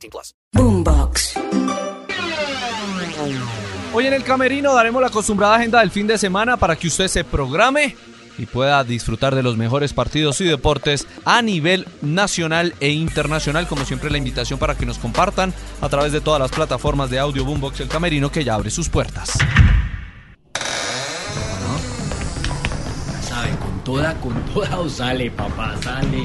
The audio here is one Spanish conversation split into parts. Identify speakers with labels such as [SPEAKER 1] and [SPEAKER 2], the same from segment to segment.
[SPEAKER 1] 18 plus.
[SPEAKER 2] Boombox.
[SPEAKER 3] Hoy en el Camerino daremos la acostumbrada agenda del fin de semana para que usted se programe y pueda disfrutar de los mejores partidos y deportes a nivel nacional e internacional. Como siempre, la invitación para que nos compartan a través de todas las plataformas de audio Boombox El Camerino que ya abre sus puertas.
[SPEAKER 4] sabe, con toda, con toda o sale, papá, sale.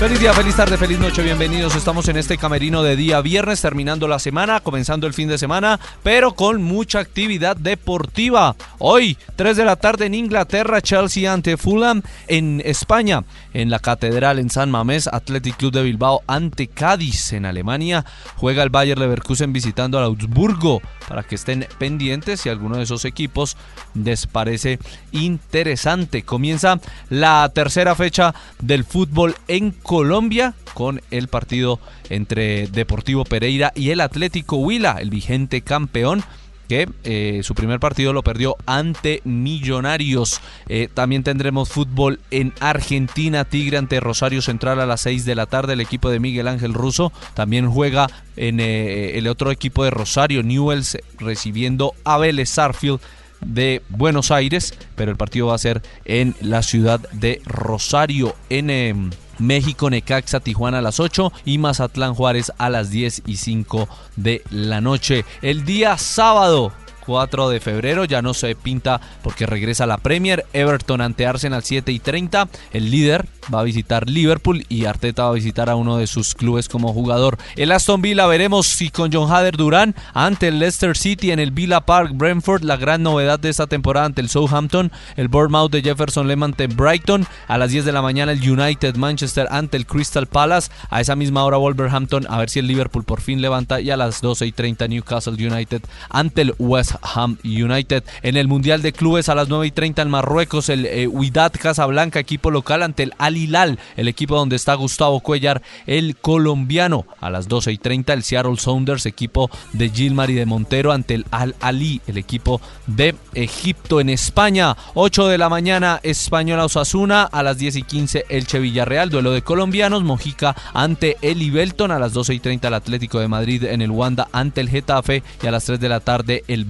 [SPEAKER 3] Feliz día, feliz tarde, feliz noche, bienvenidos. Estamos en este camerino de día viernes, terminando la semana, comenzando el fin de semana, pero con mucha actividad deportiva. Hoy, 3 de la tarde en Inglaterra, Chelsea ante Fulham. En España, en la Catedral en San Mamés, Athletic Club de Bilbao ante Cádiz. En Alemania, juega el Bayer Leverkusen visitando al Augsburgo para que estén pendientes si alguno de esos equipos les parece interesante. Comienza la tercera fecha del fútbol en Colombia con el partido entre Deportivo Pereira y el Atlético Huila, el vigente campeón que eh, su primer partido lo perdió ante Millonarios. Eh, también tendremos fútbol en Argentina, Tigre ante Rosario Central a las 6 de la tarde. El equipo de Miguel Ángel Russo también juega en eh, el otro equipo de Rosario, Newells, recibiendo a Vélez Sarfield de Buenos Aires, pero el partido va a ser en la ciudad de Rosario, en em, México, Necaxa, Tijuana a las 8 y Mazatlán Juárez a las 10 y 5 de la noche. El día sábado 4 de febrero. Ya no se pinta porque regresa la Premier. Everton ante Arsenal 7 y 30. El líder va a visitar Liverpool y Arteta va a visitar a uno de sus clubes como jugador. El Aston Villa veremos si con John Hader Durán ante el Leicester City en el Villa Park Brentford. La gran novedad de esta temporada ante el Southampton. El Bournemouth de Jefferson Lehmann ante Brighton. A las 10 de la mañana el United Manchester ante el Crystal Palace. A esa misma hora Wolverhampton a ver si el Liverpool por fin levanta. Y a las 12 y 30 Newcastle United ante el West Ham United. En el Mundial de Clubes a las 9 y 30 en Marruecos, el eh, Huidat Casablanca, equipo local ante el Al Hilal, el equipo donde está Gustavo Cuellar, el colombiano. A las 12 y 30 el Seattle Sounders, equipo de Gilmar y de Montero ante el Al Ali, el equipo de Egipto en España. 8 de la mañana Española Osasuna, a las 10 y 15 Elche Villarreal, duelo de colombianos, Mojica ante el Ibelton, a las 12 y 30 el Atlético de Madrid en el Wanda ante el Getafe y a las 3 de la tarde el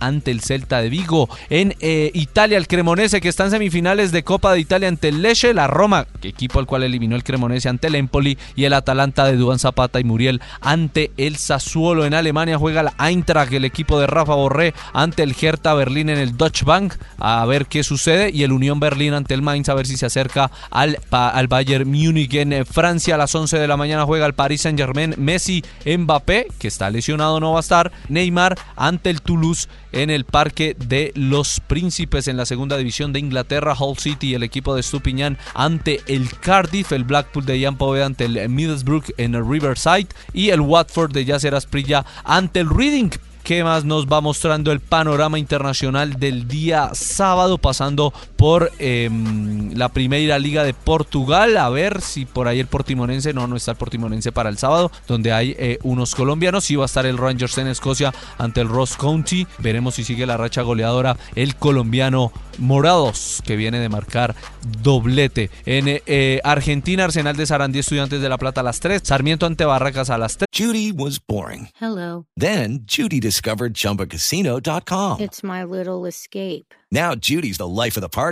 [SPEAKER 3] Ante el Celta de Vigo. En eh, Italia, el Cremonese que está en semifinales de Copa de Italia ante el Lecce, la Roma, equipo al cual eliminó el Cremonese ante el Empoli y el Atalanta de Duan Zapata y Muriel ante el Sassuolo. En Alemania juega la Eintracht, el equipo de Rafa Borré ante el Hertha Berlín en el Deutsche Bank a ver qué sucede y el Unión Berlín ante el Mainz a ver si se acerca al, al Bayern Múnich en eh, Francia a las 11 de la mañana juega el Paris Saint Germain Messi Mbappé que está lesionado no va a estar Neymar ante el Toulouse en el Parque de los Príncipes en la segunda división de Inglaterra. Hull City, el equipo de Stupiñán ante el Cardiff, el Blackpool de Ian Poveda ante el Middlesbrough en el Riverside y el Watford de Yasser Asprilla ante el Reading. ¿Qué más nos va mostrando el panorama internacional del día sábado? Pasando por eh, la primera liga de Portugal. A ver si por ahí el Portimonense, no, no está el Portimonense para el sábado, donde hay eh, unos colombianos. Sí va a estar el Rangers en Escocia ante el Ross County. Veremos si sigue la racha goleadora el colombiano Morados, que viene de marcar doblete. En eh, Argentina, Arsenal de Sarandí, Estudiantes de La Plata a las 3. Sarmiento ante Barracas a las 3.
[SPEAKER 5] Judy was boring.
[SPEAKER 6] Hello.
[SPEAKER 5] Then Judy discovered ChumbaCasino.com.
[SPEAKER 6] It's my little escape.
[SPEAKER 5] Now Judy's the life of the party.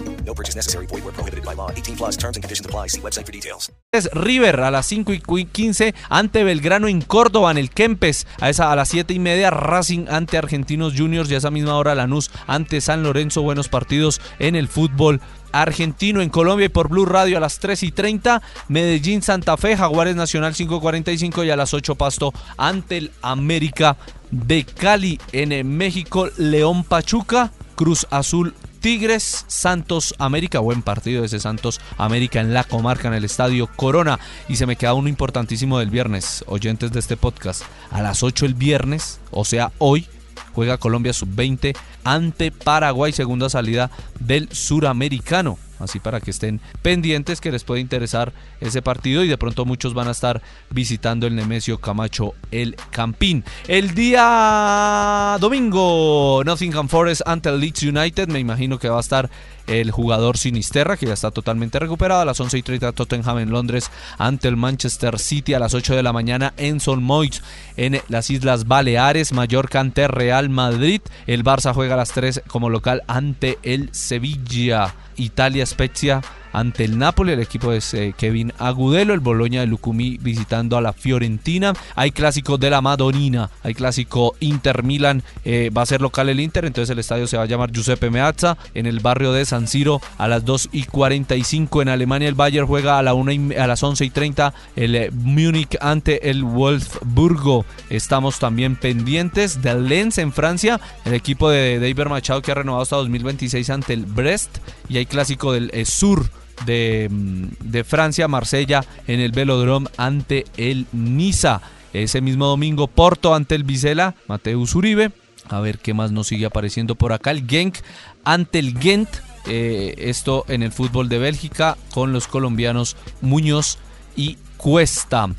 [SPEAKER 1] No purchase necessary. Void where prohibited by law. 18 plus and conditions apply. See website for details.
[SPEAKER 3] Es River a las 5 y 15 ante Belgrano en Córdoba, en el Kempes. A, esa, a las 7 y media Racing ante Argentinos Juniors y a esa misma hora Lanús ante San Lorenzo. Buenos partidos en el fútbol argentino en Colombia y por Blue Radio a las 3 y 30, Medellín Santa Fe, Jaguares Nacional 5.45 y a las 8 Pasto ante el América de Cali en México, León Pachuca, Cruz Azul Tigres, Santos América, buen partido ese Santos América en la comarca, en el estadio Corona. Y se me queda uno importantísimo del viernes, oyentes de este podcast. A las 8 el viernes, o sea, hoy, juega Colombia sub-20 ante Paraguay, segunda salida del suramericano. Así para que estén pendientes que les puede interesar ese partido y de pronto muchos van a estar visitando el Nemesio Camacho el Campín. El día domingo, Nottingham Forest ante el Leeds United. Me imagino que va a estar el jugador Sinisterra, que ya está totalmente recuperado. A las 11 y 30 Tottenham en Londres ante el Manchester City. A las 8 de la mañana en Son Moix en las Islas Baleares. Mallorca ante Real Madrid. El Barça juega a las 3 como local ante el Sevilla. Italia Spezia ante el Napoli, el equipo es eh, Kevin Agudelo, el Boloña de Lucumí visitando a la Fiorentina. Hay clásico de la Madonina, hay clásico Inter Milan, eh, va a ser local el Inter, entonces el estadio se va a llamar Giuseppe Meazza en el barrio de San Siro a las 2 y 45 en Alemania. El Bayern juega a, la una y- a las 11 y 30 el eh, Múnich ante el Wolfsburgo. Estamos también pendientes del Lens en Francia, el equipo de David Machado que ha renovado hasta 2026 ante el Brest y hay clásico del sur de, mm, de Francia, Marsella, en el Velodrome ante el Niza. Ese mismo domingo, Porto ante el Vizela, Mateus Uribe. A ver qué más nos sigue apareciendo por acá. El Genk ante el Gent. eh, esto en el fútbol de Bélgica con los colombianos Muñoz y Cuesta.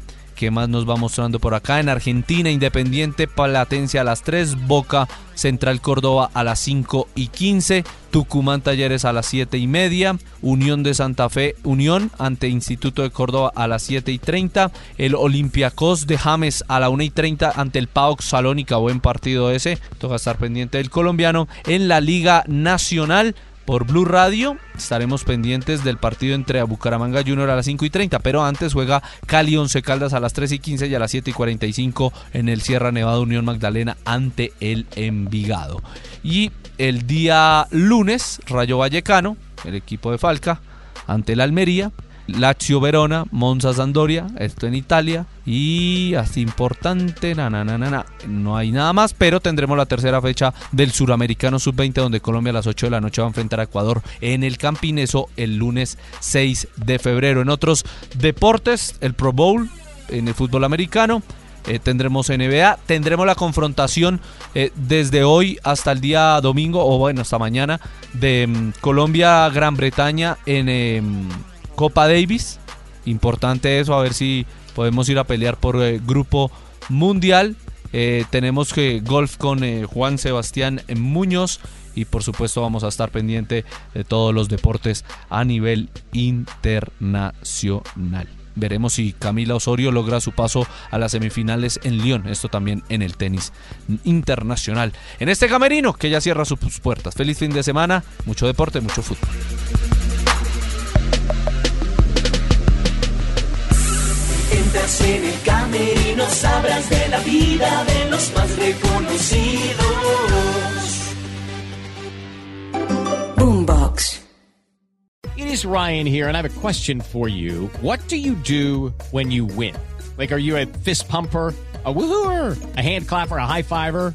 [SPEAKER 3] ¿Qué más nos va mostrando por acá? En Argentina, Independiente Platense a las 3, Boca Central Córdoba a las 5 y 15, Tucumán Talleres a las 7 y media, Unión de Santa Fe, Unión ante Instituto de Córdoba a las 7 y 30, el Olympiacos de James a la 1 y 30 ante el PAOK Salónica, buen partido ese, toca estar pendiente del colombiano, en la Liga Nacional. Por Blue Radio estaremos pendientes del partido entre Bucaramanga Junior a las 5 y 30, pero antes juega Cali 11 Caldas a las 3 y 15 y a las 7 y 45 en el Sierra Nevada Unión Magdalena ante el Envigado. Y el día lunes, Rayo Vallecano, el equipo de Falca, ante el Almería. Lazio Verona, Monza Sandoria, esto en Italia. Y así importante, na, na, na, no hay nada más, pero tendremos la tercera fecha del Suramericano Sub-20, donde Colombia a las 8 de la noche va a enfrentar a Ecuador en el Campineso el lunes 6 de febrero. En otros deportes, el Pro Bowl en el fútbol americano. eh, tendremos NBA, tendremos la confrontación eh, desde hoy hasta el día domingo, o bueno, hasta mañana, de mm, Colombia-Gran Bretaña en em, Copa Davis. Importante eso, a ver si podemos ir a pelear por eh, grupo mundial. Eh, tenemos que golf con eh, Juan Sebastián Muñoz y por supuesto vamos a estar pendiente de todos los deportes a nivel internacional. Veremos si Camila Osorio logra su paso a las semifinales en Lyon. Esto también en el tenis internacional. En este camerino que ya cierra sus puertas. Feliz fin de semana. Mucho deporte, mucho fútbol.
[SPEAKER 2] Entras en el camerino, sabrás de la vida de los más reconocidos.
[SPEAKER 7] Boombox.
[SPEAKER 8] It is Ryan here, and I have a question for you. What do you do when you win? Like, are you a fist pumper? A woohooer, a hand clapper, a high fiver.